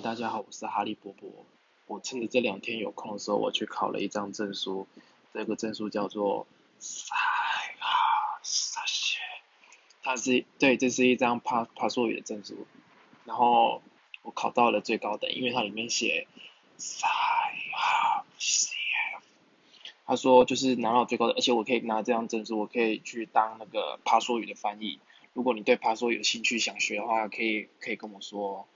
大家好，我是哈利波波。我趁着这两天有空的时候，我去考了一张证书。这个证书叫做塞哈萨谢，它是对，这是一张帕帕索语的证书。然后我考到了最高等，因为它里面写塞哈西他说就是拿到最高的，而且我可以拿这张证书，我可以去当那个帕索语的翻译。如果你对帕索有兴趣想学的话，可以可以跟我说。